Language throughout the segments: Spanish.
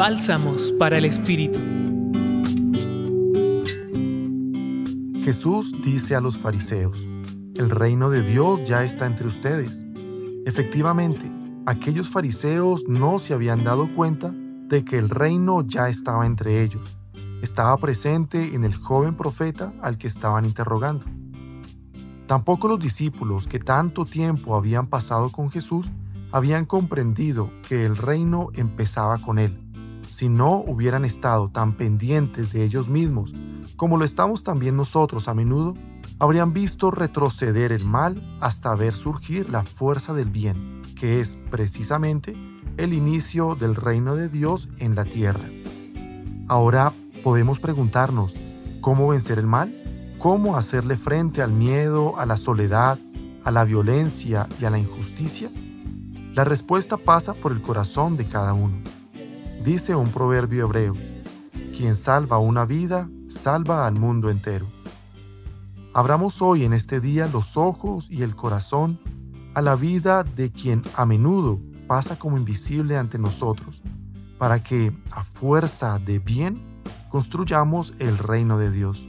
Bálsamos para el Espíritu. Jesús dice a los fariseos, el reino de Dios ya está entre ustedes. Efectivamente, aquellos fariseos no se habían dado cuenta de que el reino ya estaba entre ellos. Estaba presente en el joven profeta al que estaban interrogando. Tampoco los discípulos que tanto tiempo habían pasado con Jesús habían comprendido que el reino empezaba con él. Si no hubieran estado tan pendientes de ellos mismos como lo estamos también nosotros a menudo, habrían visto retroceder el mal hasta ver surgir la fuerza del bien, que es precisamente el inicio del reino de Dios en la tierra. Ahora podemos preguntarnos, ¿cómo vencer el mal? ¿Cómo hacerle frente al miedo, a la soledad, a la violencia y a la injusticia? La respuesta pasa por el corazón de cada uno. Dice un proverbio hebreo, quien salva una vida, salva al mundo entero. Abramos hoy en este día los ojos y el corazón a la vida de quien a menudo pasa como invisible ante nosotros, para que, a fuerza de bien, construyamos el reino de Dios.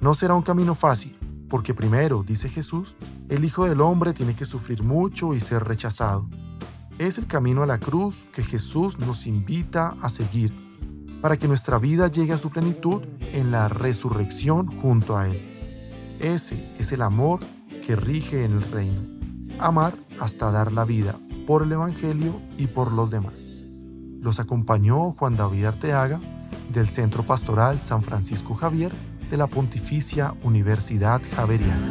No será un camino fácil, porque primero, dice Jesús, el Hijo del Hombre tiene que sufrir mucho y ser rechazado. Es el camino a la cruz que Jesús nos invita a seguir, para que nuestra vida llegue a su plenitud en la resurrección junto a Él. Ese es el amor que rige en el reino. Amar hasta dar la vida por el Evangelio y por los demás. Los acompañó Juan David Arteaga del Centro Pastoral San Francisco Javier de la Pontificia Universidad Javeriana.